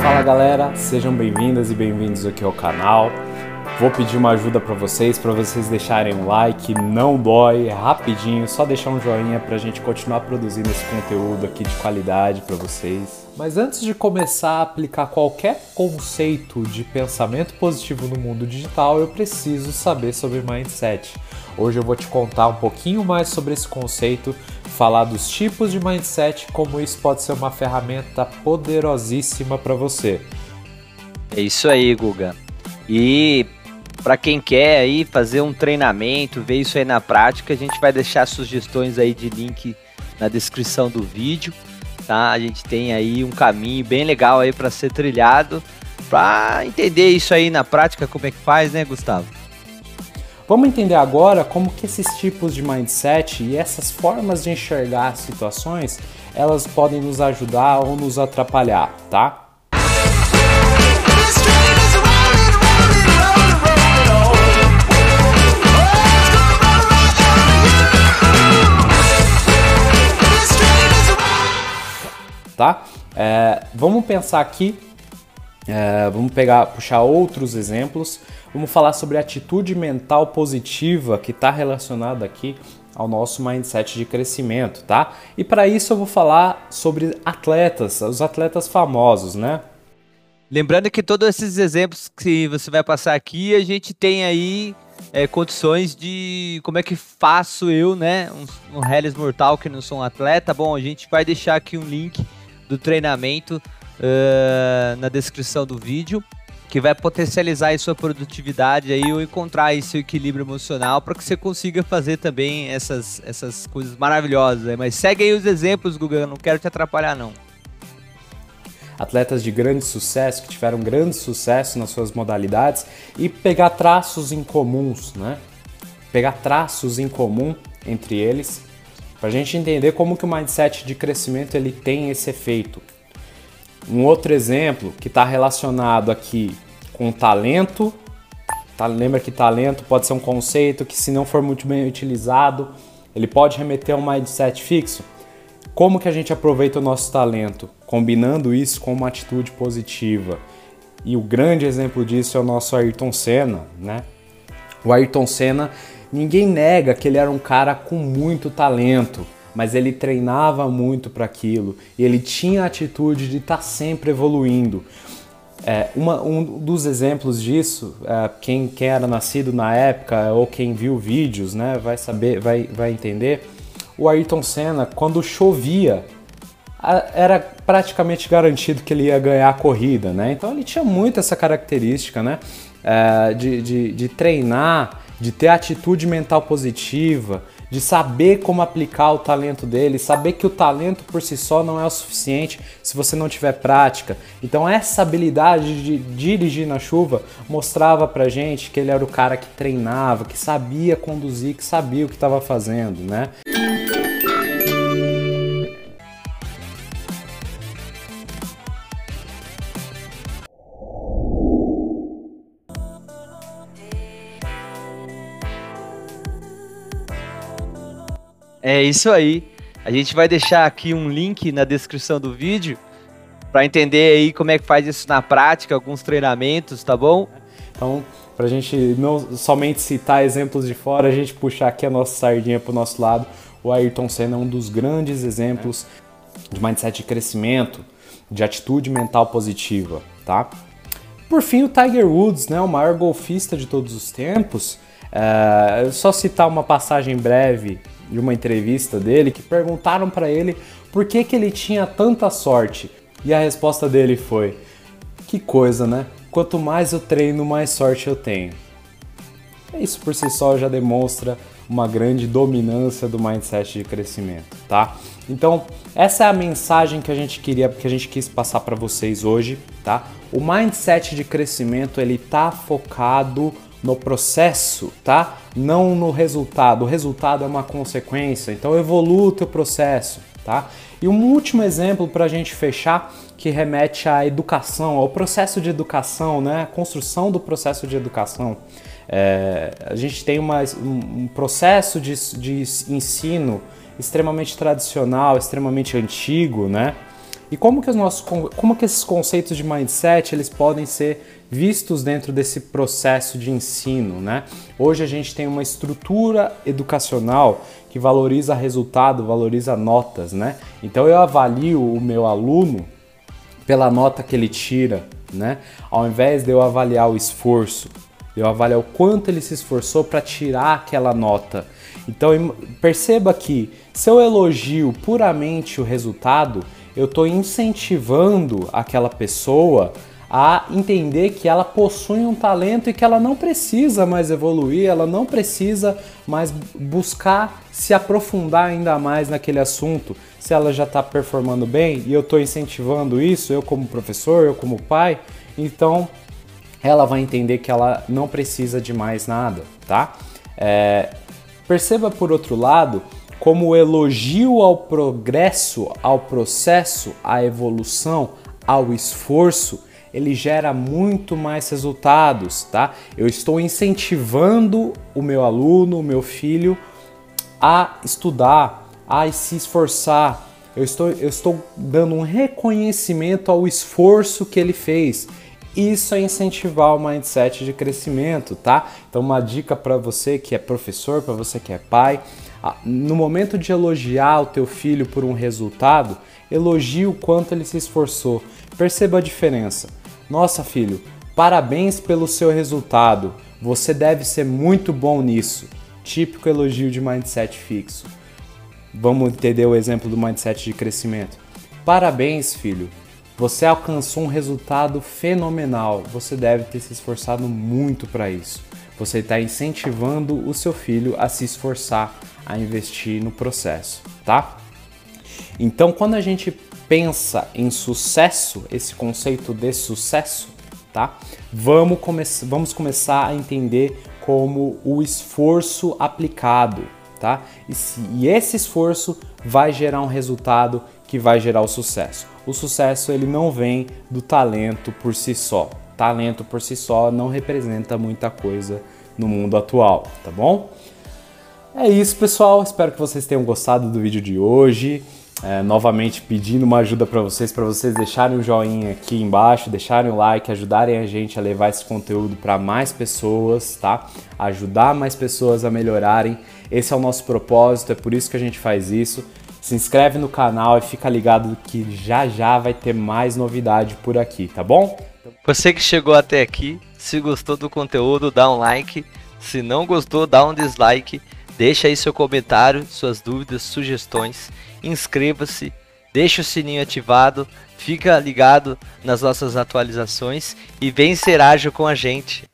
Fala galera, sejam bem-vindas e bem-vindos aqui ao canal. Vou pedir uma ajuda para vocês, para vocês deixarem um like, não dói, é rapidinho, só deixar um joinha para a gente continuar produzindo esse conteúdo aqui de qualidade para vocês. Mas antes de começar a aplicar qualquer conceito de pensamento positivo no mundo digital, eu preciso saber sobre mindset. Hoje eu vou te contar um pouquinho mais sobre esse conceito, falar dos tipos de mindset, como isso pode ser uma ferramenta poderosíssima para você. É isso aí, Guga. E para quem quer aí fazer um treinamento, ver isso aí na prática, a gente vai deixar sugestões aí de link na descrição do vídeo, tá? A gente tem aí um caminho bem legal aí para ser trilhado, para entender isso aí na prática como é que faz, né, Gustavo? Vamos entender agora como que esses tipos de mindset e essas formas de enxergar situações, elas podem nos ajudar ou nos atrapalhar, tá? tá? É, vamos pensar aqui, é, vamos pegar, puxar outros exemplos. Vamos falar sobre a atitude mental positiva que está relacionada aqui ao nosso mindset de crescimento, tá? E para isso eu vou falar sobre atletas, os atletas famosos, né? Lembrando que todos esses exemplos que você vai passar aqui, a gente tem aí é, condições de como é que faço eu, né? Um, um Hellis Mortal que não sou um atleta. Bom, a gente vai deixar aqui um link do treinamento uh, na descrição do vídeo, que vai potencializar sua produtividade aí ou encontrar esse equilíbrio emocional para que você consiga fazer também essas, essas coisas maravilhosas. Mas segue aí os exemplos, Guga, não quero te atrapalhar não. Atletas de grande sucesso, que tiveram grande sucesso nas suas modalidades e pegar traços em comuns, né? Pegar traços em comum entre eles para a gente entender como que o mindset de crescimento ele tem esse efeito. Um outro exemplo que está relacionado aqui com talento, tá? lembra que talento pode ser um conceito que se não for muito bem utilizado, ele pode remeter a um mindset fixo. Como que a gente aproveita o nosso talento? Combinando isso com uma atitude positiva. E o grande exemplo disso é o nosso Ayrton Senna, né? O Ayrton Senna Ninguém nega que ele era um cara com muito talento, mas ele treinava muito para aquilo e ele tinha a atitude de estar tá sempre evoluindo. É, uma, um dos exemplos disso, é, quem, quem era nascido na época ou quem viu vídeos, né, vai saber, vai, vai entender. O Ayrton Senna, quando chovia, era praticamente garantido que ele ia ganhar a corrida, né? Então ele tinha muito essa característica, né, é, de, de, de treinar de ter atitude mental positiva, de saber como aplicar o talento dele, saber que o talento por si só não é o suficiente se você não tiver prática. Então essa habilidade de dirigir na chuva mostrava pra gente que ele era o cara que treinava, que sabia conduzir, que sabia o que estava fazendo, né? É isso aí. A gente vai deixar aqui um link na descrição do vídeo para entender aí como é que faz isso na prática, alguns treinamentos, tá bom? Então, para a gente não somente citar exemplos de fora, a gente puxar aqui a nossa sardinha para o nosso lado. O Ayrton Senna é um dos grandes exemplos de mindset de crescimento, de atitude mental positiva, tá? Por fim, o Tiger Woods, né, o maior golfista de todos os tempos. É, só citar uma passagem breve de uma entrevista dele que perguntaram para ele por que, que ele tinha tanta sorte. E a resposta dele foi: Que coisa, né? Quanto mais eu treino, mais sorte eu tenho. Isso por si só já demonstra uma grande dominância do mindset de crescimento, tá? Então, essa é a mensagem que a gente queria, que a gente quis passar para vocês hoje, tá? O mindset de crescimento, ele tá focado no processo, tá? Não no resultado. O resultado é uma consequência, então evolua o teu processo, tá? E um último exemplo para a gente fechar que remete à educação, ao processo de educação, né? A construção do processo de educação. É, a gente tem uma, um processo de, de ensino extremamente tradicional, extremamente antigo, né? E como que os nossos como que esses conceitos de mindset eles podem ser vistos dentro desse processo de ensino, né? Hoje a gente tem uma estrutura educacional que valoriza resultado, valoriza notas, né? Então eu avalio o meu aluno pela nota que ele tira, né? Ao invés de eu avaliar o esforço, eu avaliar o quanto ele se esforçou para tirar aquela nota. Então perceba que se eu elogio puramente o resultado, eu estou incentivando aquela pessoa a entender que ela possui um talento e que ela não precisa mais evoluir, ela não precisa mais buscar se aprofundar ainda mais naquele assunto. Se ela já está performando bem e eu estou incentivando isso, eu como professor, eu como pai, então ela vai entender que ela não precisa de mais nada, tá? É, perceba por outro lado como elogio ao progresso, ao processo, à evolução, ao esforço ele gera muito mais resultados, tá? Eu estou incentivando o meu aluno, o meu filho a estudar, a se esforçar. Eu estou, eu estou dando um reconhecimento ao esforço que ele fez. Isso é incentivar o mindset de crescimento, tá? Então, uma dica para você que é professor, para você que é pai, no momento de elogiar o teu filho por um resultado, elogie o quanto ele se esforçou. Perceba a diferença. Nossa, filho, parabéns pelo seu resultado. Você deve ser muito bom nisso. Típico elogio de mindset fixo. Vamos entender o exemplo do mindset de crescimento. Parabéns, filho. Você alcançou um resultado fenomenal. Você deve ter se esforçado muito para isso. Você está incentivando o seu filho a se esforçar, a investir no processo, tá? Então, quando a gente pensa em sucesso, esse conceito de sucesso, tá? Vamos, come vamos começar a entender como o esforço aplicado, tá? E, se, e esse esforço vai gerar um resultado que vai gerar o sucesso. O sucesso ele não vem do talento por si só. Talento por si só não representa muita coisa no mundo atual, tá bom? É isso, pessoal. Espero que vocês tenham gostado do vídeo de hoje. É, novamente pedindo uma ajuda para vocês, para vocês deixarem o joinha aqui embaixo, deixarem o like, ajudarem a gente a levar esse conteúdo para mais pessoas, tá? Ajudar mais pessoas a melhorarem. Esse é o nosso propósito, é por isso que a gente faz isso. Se inscreve no canal e fica ligado que já já vai ter mais novidade por aqui, tá bom? Você que chegou até aqui, se gostou do conteúdo, dá um like. Se não gostou, dá um dislike. Deixa aí seu comentário, suas dúvidas, sugestões inscreva-se, deixe o sininho ativado, fica ligado nas nossas atualizações e vem ser ágil com a gente.